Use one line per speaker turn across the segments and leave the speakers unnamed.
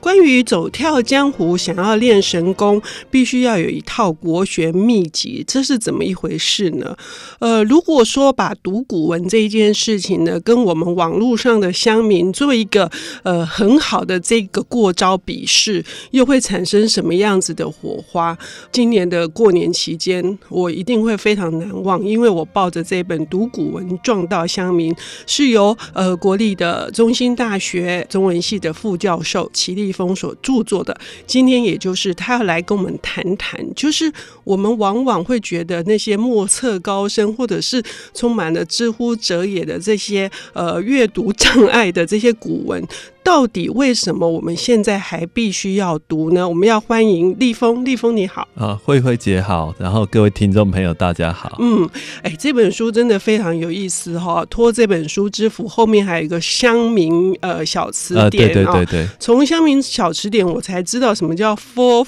关于走跳江湖，想要练神功，必须要有一套国学秘籍，这是怎么一回事呢？呃，如果说把读古文这一件事情呢，跟我们网络上的乡民做一个呃很好的这个过招比试，又会产生什么样子的火花？今年的过年期间，我一定会非常难忘，因为我抱着这本《读古文撞到乡民》，是由呃国立的中兴大学中文系的副教授齐立一峰所著作的，今天也就是他要来跟我们谈谈，就是我们往往会觉得那些莫测高深，或者是充满了知乎者也的这些呃阅读障碍的这些古文。到底为什么我们现在还必须要读呢？我们要欢迎立峰，立峰你好。
啊，慧慧姐好，然后各位听众朋友大家好。
嗯，哎、欸，这本书真的非常有意思哈、哦，托这本书之福，后面还有一个乡民呃小词典啊，对
对对对，
从乡民小词典我才知道什么叫 “for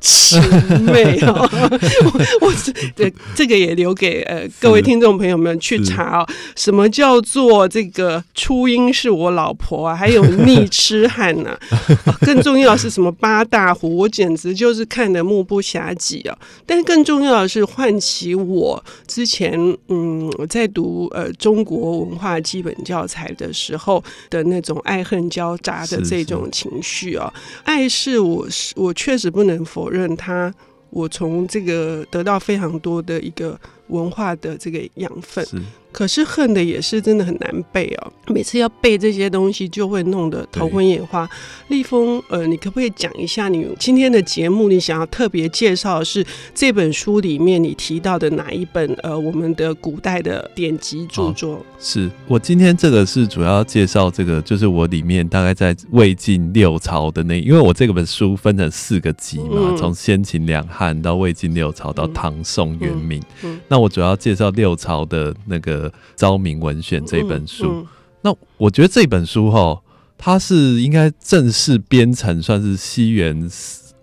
魑魅” 哦，我我这这个也留给呃各位听众朋友们去查哦，什么叫做这个初音是我老婆啊，还有 逆。你痴汉呐！更重要的是什么八大湖？我简直就是看得目不暇给啊！但是更重要的是唤起我之前嗯我在读呃中国文化基本教材的时候的那种爱恨交杂的这种情绪啊！爱是我是我确实不能否认它，我从这个得到非常多的一个文化的这个养分。可是恨的也是真的很难背哦，每次要背这些东西就会弄得头昏眼花。立峰，呃，你可不可以讲一下你今天的节目，你想要特别介绍的是这本书里面你提到的哪一本？呃，我们的古代的典籍著作？
哦、是我今天这个是主要介绍这个，就是我里面大概在魏晋六朝的那，因为我这个本书分成四个集嘛，从、嗯、先秦两汉到魏晋六朝到唐宋元明、嗯嗯嗯，那我主要介绍六朝的那个。《昭明文选》这本书，嗯嗯，那我觉得这本书哈，它是应该正式编成，算是西元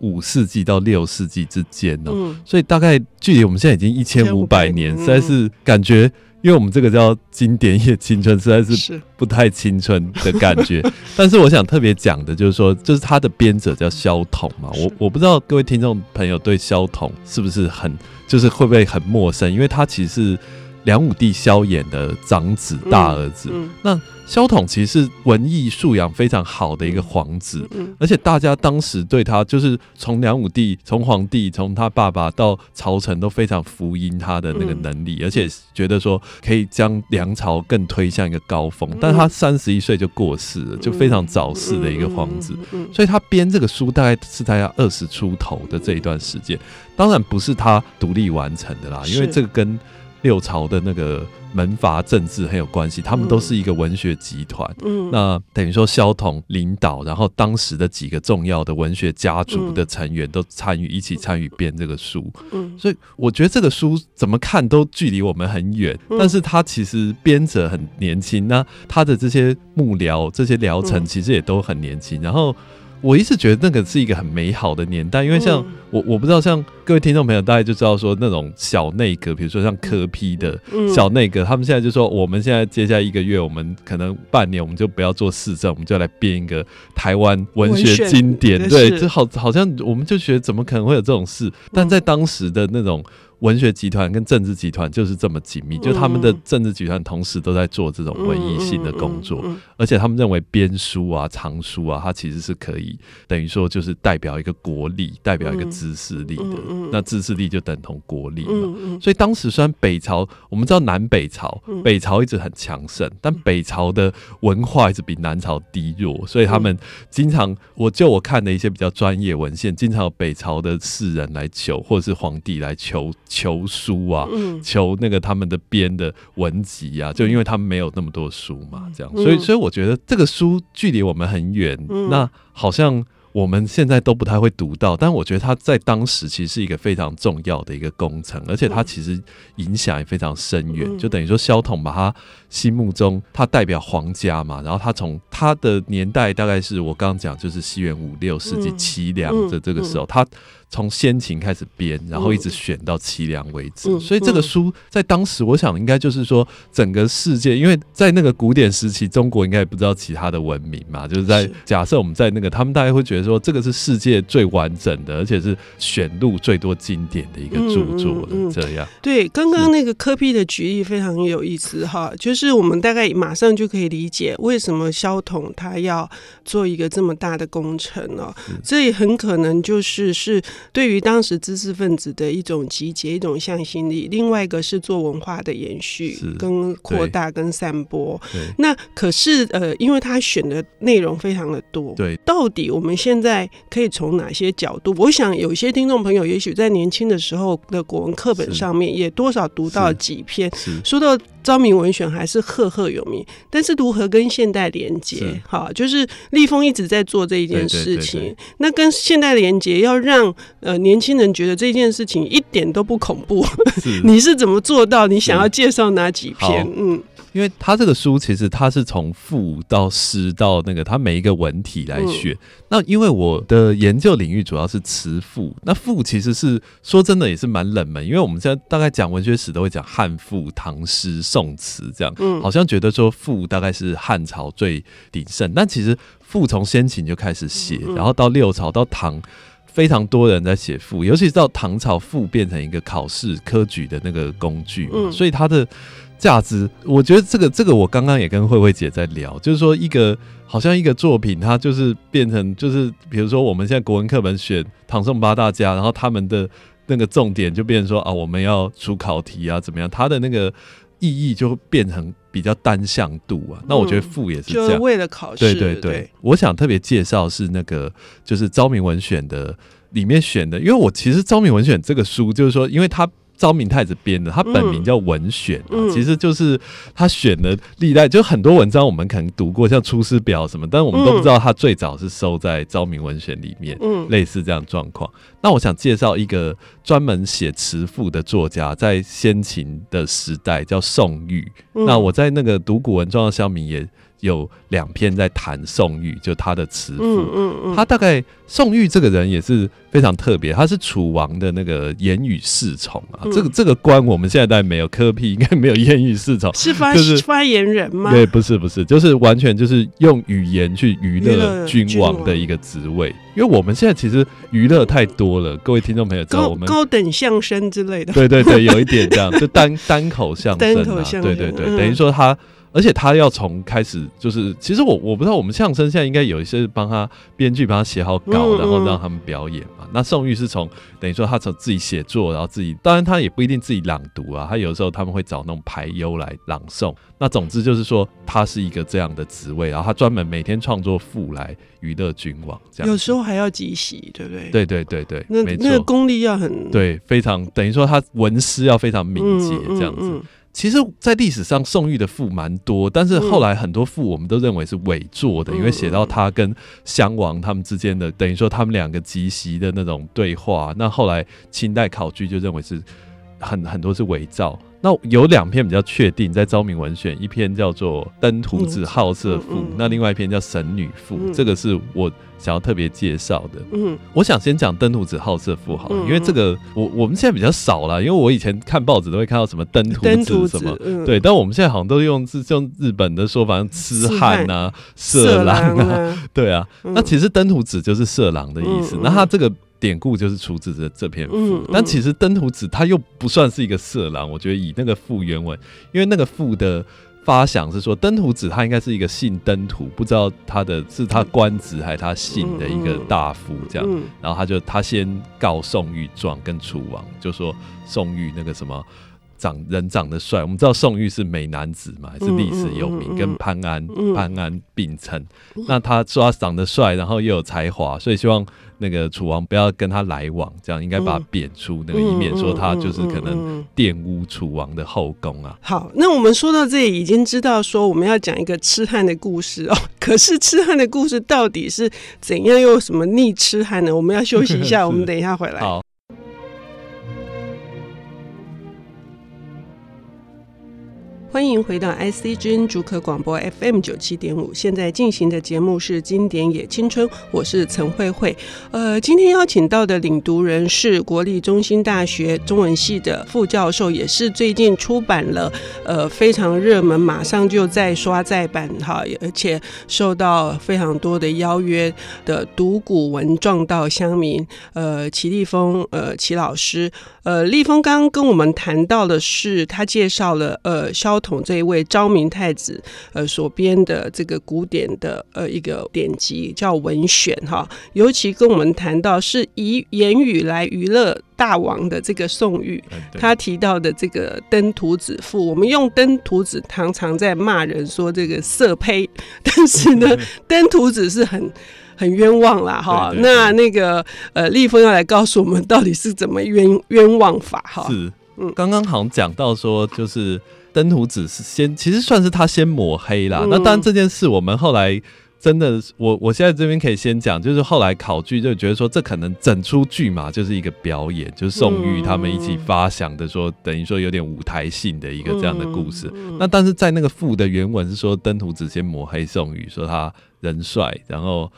五世纪到六世纪之间哦，嗯，所以大概距离我们现在已经一千五百年，实在是感觉，因为我们这个叫经典也青春，实在是不太青春的感觉。但是我想特别讲的就是说，就是他的编者叫萧统嘛，我我不知道各位听众朋友对萧统是不是很，就是会不会很陌生，因为他其实是。梁武帝萧衍的长子、大儿子，嗯嗯、那萧统其实是文艺素养非常好的一个皇子，而且大家当时对他就是从梁武帝、从皇帝、从他爸爸到朝臣都非常服膺他的那个能力，嗯、而且觉得说可以将梁朝更推向一个高峰。嗯、但他三十一岁就过世了，就非常早逝的一个皇子，所以他编这个书大概是在他二十出头的这一段时间，当然不是他独立完成的啦，因为这个跟六朝的那个门阀政治很有关系，他们都是一个文学集团。嗯，那等于说萧统领导，然后当时的几个重要的文学家族的成员都参与一起参与编这个书。嗯，所以我觉得这个书怎么看都距离我们很远，但是他其实编者很年轻，那他的这些幕僚、这些疗程其实也都很年轻，然后。我一直觉得那个是一个很美好的年代，因为像我，我不知道像各位听众朋友大概就知道说那种小内阁，比如说像柯批的小内阁，他们现在就说我们现在接下来一个月，我们可能半年我们就不要做市政，我们就来编一个台湾文学经典，对，就好好像我们就觉得怎么可能会有这种事，但在当时的那种。文学集团跟政治集团就是这么紧密，就他们的政治集团同时都在做这种文艺性的工作，而且他们认为编书啊、藏书啊，它其实是可以等于说就是代表一个国力，代表一个知识力的。那知识力就等同国力嘛。所以当时虽然北朝，我们知道南北朝，北朝一直很强盛，但北朝的文化一直比南朝低弱，所以他们经常，我就我看的一些比较专业文献，经常有北朝的士人来求，或者是皇帝来求。求书啊，求那个他们的编的文集啊，就因为他们没有那么多书嘛，这样，所以所以我觉得这个书距离我们很远，那好像我们现在都不太会读到，但我觉得他在当时其实是一个非常重要的一个工程，而且他其实影响也非常深远。就等于说，萧统把他心目中他代表皇家嘛，然后他从他的年代大概是我刚刚讲，就是西元五六世纪齐梁的这个时候，他。从先秦开始编，然后一直选到凄凉为止，所以这个书在当时，我想应该就是说，整个世界，因为在那个古典时期，中国应该也不知道其他的文明嘛，就是在假设我们在那个，他们大概会觉得说，这个是世界最完整的，而且是选录最多经典的一个著作这样。
对，刚刚那个科比的举例非常有意思哈，就是我们大概马上就可以理解为什么萧统他要做一个这么大的工程哦，这也很可能就是是。对于当时知识分子的一种集结、一种向心力，另外一个是做文化的延续、跟扩大、跟散播。那可是呃，因为他选的内容非常的多，对，到底我们现在可以从哪些角度？我想有些听众朋友也许在年轻的时候的国文课本上面也多少读到几篇，说到。昭明文选还是赫赫有名，但是如何跟现代连接？哈，就是立峰一直在做这一件事情。对对对对，那跟现代连接，要让呃年轻人觉得这件事情一点都不恐怖。是 你是怎么做到？你想要介绍哪几篇？嗯。
因为他这个书其实他是从赋到诗到那个他每一个文体来选。嗯、那因为我的研究领域主要是词赋，那赋其实是说真的也是蛮冷门，因为我们现在大概讲文学史都会讲汉赋、唐诗、宋词这样，嗯，好像觉得说赋大概是汉朝最鼎盛，但其实赋从先秦就开始写，然后到六朝到唐，非常多人在写赋，尤其是到唐朝，赋变成一个考试科举的那个工具，嗯，所以他的。价值，我觉得这个这个，我刚刚也跟慧慧姐在聊，就是说一个好像一个作品，它就是变成就是，比如说我们现在国文课本选唐宋八大家，然后他们的那个重点就变成说啊，我们要出考题啊，怎么样？它的那个意义就会变成比较单向度啊。那我觉得赋也是这样，
就是为了考试。
对对对，对我想特别介绍是那个就是昭明文选的里面选的，因为我其实昭明文选这个书，就是说因为它。昭明太子编的，他本名叫文选，嗯、其实就是他选的历代，就很多文章我们可能读过，像《出师表》什么，但我们都不知道他最早是收在昭明文选里面，嗯、类似这样状况。那我想介绍一个专门写词赋的作家，在先秦的时代叫宋玉。嗯、那我在那个读古文庄的乡民也。有两篇在谈宋玉，就他的词赋。嗯嗯嗯、他大概宋玉这个人也是非常特别，他是楚王的那个言语侍从啊。嗯、这个这个官我们现在当然没有，科辟应该没有言语侍从，
是发
就是
发言人吗？
对，不是不是，就是完全就是用语言去娱乐君王的一个职位。因为我们现在其实娱乐太多了，各位听众朋友知道我们
高，高等相声之类的。
对对对，有一点这样，就单 单口相声啊。对对对，嗯、等于说他。而且他要从开始就是，其实我我不知道，我们相声现在应该有一些帮他编剧帮他写好稿，然后让他们表演嘛。那宋玉是从等于说他从自己写作，然后自己，当然他也不一定自己朗读啊，他有时候他们会找那种排优来朗诵。那总之就是说，他是一个这样的职位，然后他专门每天创作赋来娱乐君王，这样
有时候还要即席，对不对？
对对对对，
那
没错，
那个功力要很
对，非常等于说他文思要非常敏捷这样子。嗯嗯嗯其实，在历史上，宋玉的赋蛮多，但是后来很多赋我们都认为是伪作的，因为写到他跟襄王他们之间的，等于说他们两个即席的那种对话，那后来清代考据就认为是很很多是伪造。那有两篇比较确定，在昭明文选，一篇叫做《登徒子好色赋》，那另外一篇叫《神女赋》，这个是我想要特别介绍的。嗯，我想先讲《登徒子好色赋》好了，因为这个我我们现在比较少了，因为我以前看报纸都会看到什么登徒子什么，对，但我们现在好像都用是用日本的说法，像痴汉啊、色狼啊，对啊。那其实登徒子就是色狼的意思，那他这个。典故就是出自这这篇赋，嗯嗯、但其实登徒子他又不算是一个色狼。我觉得以那个赋原文，因为那个赋的发想是说，登徒子他应该是一个姓登徒，不知道他的是他官职还是他姓的一个大夫这样。然后他就他先告宋玉状跟楚王，就说宋玉那个什么。长人长得帅。我们知道宋玉是美男子嘛，还是历史有名，
嗯嗯嗯、
跟潘安、
嗯、
潘安并称。那他说他长得帅，然后又有才华，所以希望。那个楚王不要跟他来往，这样应该把他贬出，那个以免说他就是可能玷污楚王的后宫啊。
好，那我们说到这里，已经知道说我们要讲一个痴汉的故事哦。可是痴汉的故事到底是怎样，又有什么逆痴汉呢？我们要休息一下，我们等一下回来。
好。
欢迎回到 IC 之音竹科广播 FM 九七点五，现在进行的节目是《经典也青春》，我是陈慧慧。呃，今天邀请到的领读人是国立中心大学中文系的副教授，也是最近出版了呃非常热门，马上就在刷再版哈，而且受到非常多的邀约的读古文撞到乡民，呃，齐立峰呃齐老师，呃，立峰刚刚跟我们谈到的是他介绍了呃肖。统这一位昭明太子，呃，所编的这个古典的呃一个典籍叫《文选》哈，尤其跟我们谈到是以言语来娱乐大王的这个宋玉，他提到的这个登徒子赋，我们用登徒子常常在骂人说这个色胚，但是呢，登徒子是很很冤枉啦哈。那那个呃，立峰要来告诉我们到底是怎么冤冤枉法哈？
是，嗯，刚刚好像讲到说就是。登徒子是先，其实算是他先抹黑啦。嗯、那当然这件事，我们后来真的，我我现在这边可以先讲，就是后来考据就觉得说，这可能整出剧嘛，就是一个表演，就是宋玉他们一起发想的说，说、嗯、等于说有点舞台性的一个这样的故事。嗯嗯、那但是在那个赋的原文是说，登徒子先抹黑宋玉，说他人帅，然后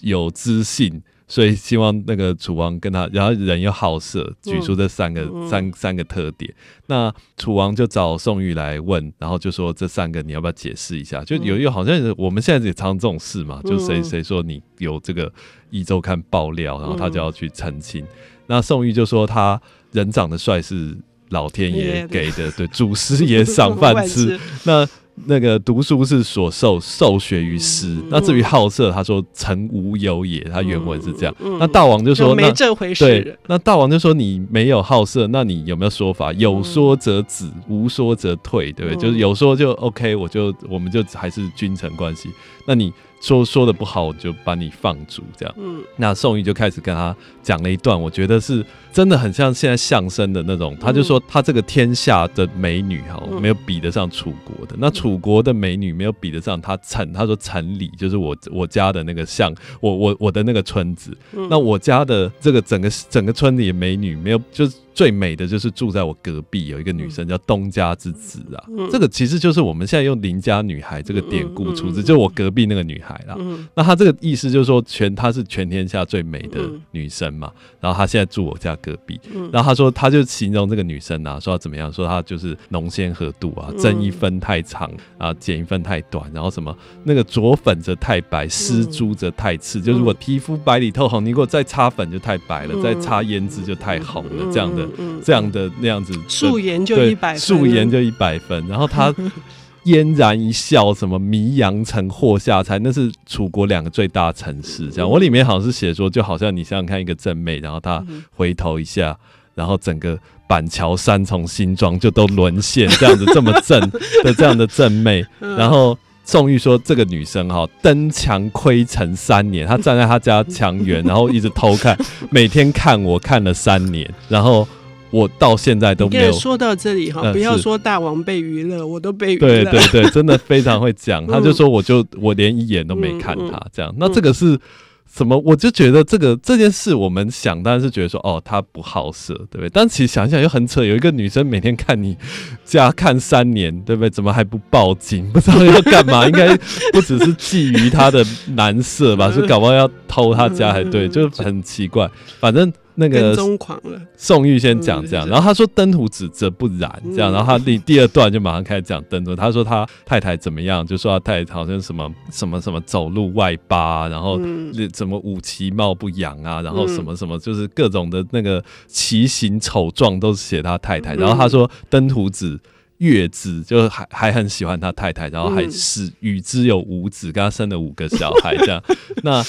有知性。所以希望那个楚王跟他，然后人又好色，举出这三个、嗯、三三个特点。那楚王就找宋玉来问，然后就说这三个你要不要解释一下？就有一个好像我们现在也常这种事嘛，就谁谁说你有这个一周刊爆料，然后他就要去澄清。那宋玉就说他人长得帅是老天爷给的，对，祖师爷赏饭吃。那那个读书是所受，受学于师。嗯、那至于好色，他说臣无有也。他原文是这样。那大王就说就
没这回事。
对，那大王就说你没有好色，那你有没有说法？有说则止，嗯、无说则退，对不对？嗯、就是有说就 OK，我就我们就还是君臣关系。那你。说说的不好，我就把你放逐，这样。嗯，那宋玉就开始跟他讲了一段，我觉得是真的很像现在相声的那种。他就说他这个天下的美女哈，没有比得上楚国的。那楚国的美女没有比得上他城，他说城里就是我我家的那个巷，我我我的那个村子。那我家的这个整个整个村里的美女没有就是。最美的就是住在我隔壁有一个女生叫东家之子啊，嗯、这个其实就是我们现在用邻家女孩这个典故出自，就是我隔壁那个女孩啦。嗯、那她这个意思就是说全她是全天下最美的女生嘛，然后她现在住我家隔壁，然后她说她就形容这个女生啊，说她怎么样，说她就是浓鲜合度啊，增一分太长啊，减一分太短，然后什么那个着粉则太白，施朱则太赤，就如果皮肤白里透红，你如果再擦粉就太白了，再擦胭脂就太红了，这样的。这样的那样子，
素颜就一百分，
素颜就一百分。然后他 嫣然一笑，什么迷阳城祸下才，那是楚国两个最大城市。这样，我里面好像是写说，就好像你想想看，一个正妹，然后她回头一下，然后整个板桥三重新庄就都沦陷，这样子这么正的 这样的正妹，然后。宋玉说：“这个女生哈，登墙窥城三年，她站在她家墙垣，然后一直偷看，每天看我看了三年，然后我到现在都没有。”
说到这里哈，嗯、不要说大王被娱乐，我都被娱乐。
对对对，真的非常会讲。他就说：“我就我连一眼都没看他这样。”那这个是。什么？我就觉得这个这件事，我们想当然是觉得说，哦，他不好色，对不对？但其实想想又很扯，有一个女生每天看你家看三年，对不对？怎么还不报警？不知道要干嘛？应该不只是觊觎他的男色吧？是搞不好要偷他家，还对，就很奇怪。反正。那个宋玉先讲这样，然后他说登徒子则不然这样，然后他第 第二段就马上开始讲登徒。他说他太太怎么样，就说他太太好像什么什么什么走路外八，然后怎么五其貌不扬啊，然后什么什么就是各种的那个奇形丑状都是写他太太。然后他说登徒子月子，就还还很喜欢他太太，然后还是与之有五子，跟他生了五个小孩这样。那。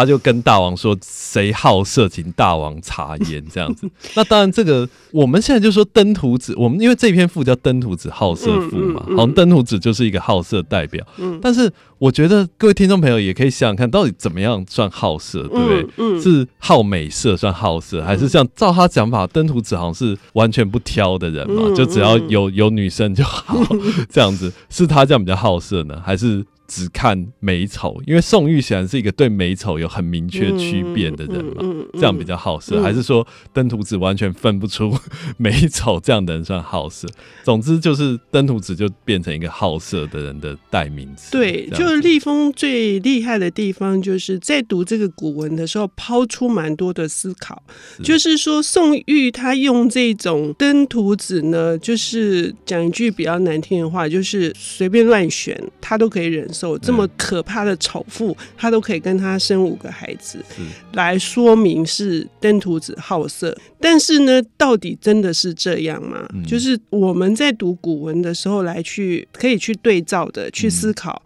他就跟大王说：“谁好色，请大王察言。”这样子。那当然，这个我们现在就说登徒子，我们因为这篇赋叫《登徒子好色赋》嘛，好像登徒子就是一个好色代表。但是我觉得各位听众朋友也可以想想看，到底怎么样算好色，对不对？是好美色算好色，还是像照他讲法，登徒子好像是完全不挑的人嘛，就只要有有女生就好，这样子是他这样比较好色呢，还是？只看美丑，因为宋玉显然是一个对美丑有很明确区别的人嘛，嗯嗯嗯、这样比较好色，嗯、还是说登徒子完全分不出美丑，这样的人算好色？总之就是登徒子就变成一个好色的人的代名词。
对，就是立峰最厉害的地方，就是在读这个古文的时候，抛出蛮多的思考。是就是说宋玉他用这种登徒子呢，就是讲一句比较难听的话，就是随便乱选，他都可以忍受。这么可怕的丑妇，他都可以跟他生五个孩子，来说明是登徒子好色。但是呢，到底真的是这样吗？就是我们在读古文的时候，来去可以去对照的，去思考。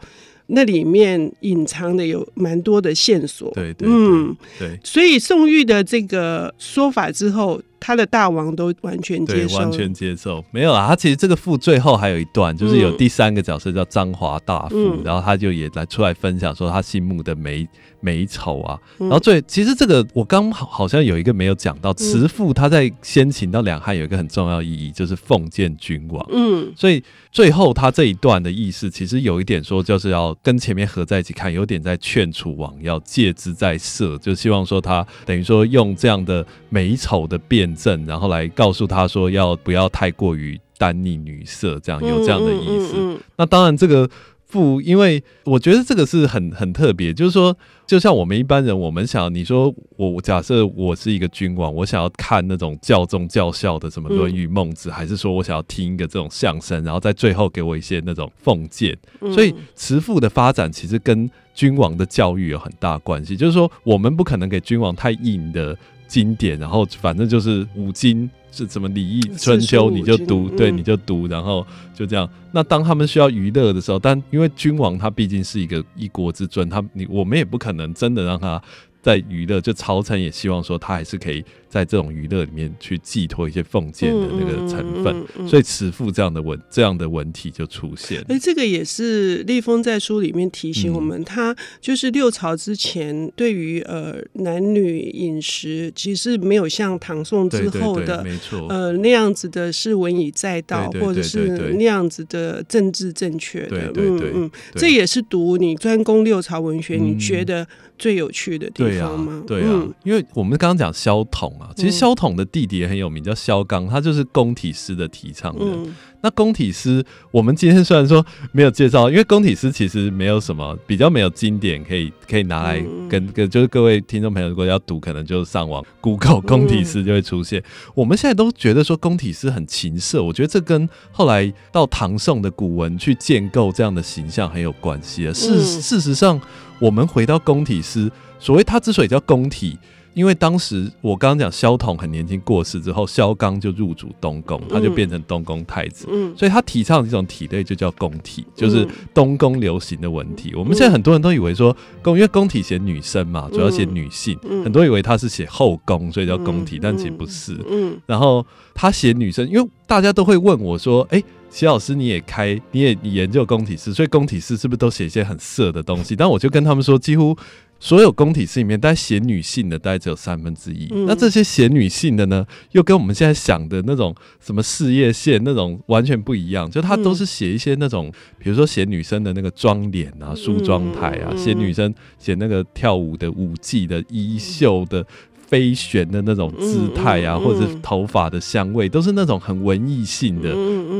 那里面隐藏的有蛮多的线索，
对对，嗯，对，
所以宋玉的这个说法之后，他的大王都完全接受，
完全接受，没有啊。他其实这个赋最后还有一段，就是有第三个角色叫张华大夫，嗯、然后他就也来出来分享说他心目的美美丑啊。然后最其实这个我刚好好像有一个没有讲到，慈父他在先秦到两汉有一个很重要意义，就是奉建君王。嗯，所以最后他这一段的意思，其实有一点说就是要。跟前面合在一起看，有点在劝楚王要戒之在色，就希望说他等于说用这样的美丑的辩证，然后来告诉他说要不要太过于耽溺女色，这样有这样的意思。嗯嗯嗯嗯、那当然这个。父，因为我觉得这个是很很特别，就是说，就像我们一般人，我们想你说我假设我是一个君王，我想要看那种教宗教孝的什么《论语》《孟子》，还是说我想要听一个这种相声，然后在最后给我一些那种奉献。所以慈父的发展其实跟君王的教育有很大关系，就是说我们不可能给君王太硬的经典，然后反正就是五经。是什么《礼义春秋》，你就读，对，你就读，然后就这样。那当他们需要娱乐的时候，但因为君王他毕竟是一个一国之尊，他你我们也不可能真的让他在娱乐。就朝臣也希望说他还是可以。在这种娱乐里面去寄托一些奉献的那个成分，嗯嗯嗯嗯、所以辞赋这样的文这样的文体就出现。
哎，这个也是立峰在书里面提醒我们，嗯、他就是六朝之前对于呃男女饮食，其实没有像唐宋之后的
没错
呃那样子的是文以载道，或者是那样子的政治正确的。嗯嗯，这也是读你专攻六朝文学，你觉得最有趣的地方吗？
对啊，对啊，因为我们刚刚讲萧统啊。其实萧统的弟弟也很有名，叫萧纲，他就是宫体诗的提倡人。嗯、那宫体诗，我们今天虽然说没有介绍，因为宫体诗其实没有什么比较没有经典可以可以拿来跟跟，就是各位听众朋友如果要读，可能就上网 Google 宫体诗就会出现。嗯、我们现在都觉得说宫体诗很情色，我觉得这跟后来到唐宋的古文去建构这样的形象很有关系啊。事事实上，我们回到工体诗，所谓它之所以叫工体。因为当时我刚刚讲萧统很年轻过世之后，萧纲就入主东宫，他就变成东宫太子，嗯，所以他提倡的这种体类就叫宫体，就是东宫流行的文体。我们现在很多人都以为说宫，因为宫体写女生嘛，主要写女性，很多人以为他是写后宫，所以叫宫体，但其实不是。嗯，然后他写女生，因为大家都会问我说，哎，齐老师你也开，你也研究宫体诗，所以宫体诗是不是都写一些很色的东西？但我就跟他们说，几乎。所有宫体诗里面，大概写女性的大概只有三分之一。嗯、那这些写女性的呢，又跟我们现在想的那种什么事业线那种完全不一样。就他都是写一些那种，嗯、比如说写女生的那个妆脸啊、梳妆台啊，写、嗯、女生写那个跳舞的舞技的衣袖的。飞旋的那种姿态啊，或者头发的香味，都是那种很文艺性的、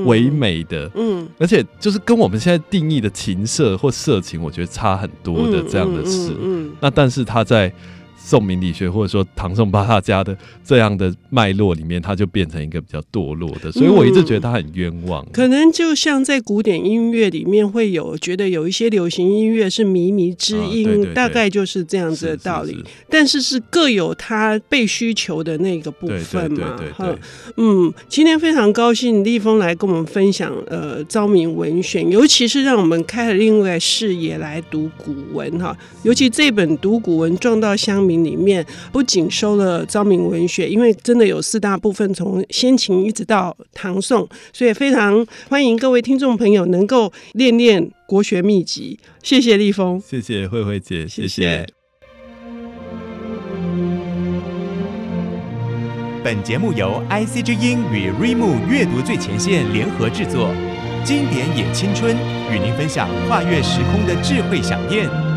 唯美的，嗯，而且就是跟我们现在定义的情色或色情，我觉得差很多的这样的事。那但是他在宋明理学或者说唐宋八大家的这样的脉络里面，他就变成一个比较堕落的，所以我一直觉得他很冤枉。
嗯、可能就像在古典音乐里面会有觉得有一些流行音乐是靡靡之音，啊、对对对，大概就是这样子的道理。是是是，但是是各有他被需求的那个部分嘛。哈，嗯，今天非常高兴立峰来跟我们分享呃昭明文选，尤其是让我们开了另外视野来读古文哈，尤其这本读古文撞到乡民。里面不仅收了昭明文学，因为真的有四大部分，从先秦一直到唐宋，所以非常欢迎各位听众朋友能够练练国学秘籍。谢谢立峰，
谢谢慧慧姐，谢谢。谢谢。
本节目由 IC 之音与瑞木阅读最前线联合制作，经典也青春，与您分享跨越时空的智慧饗宴。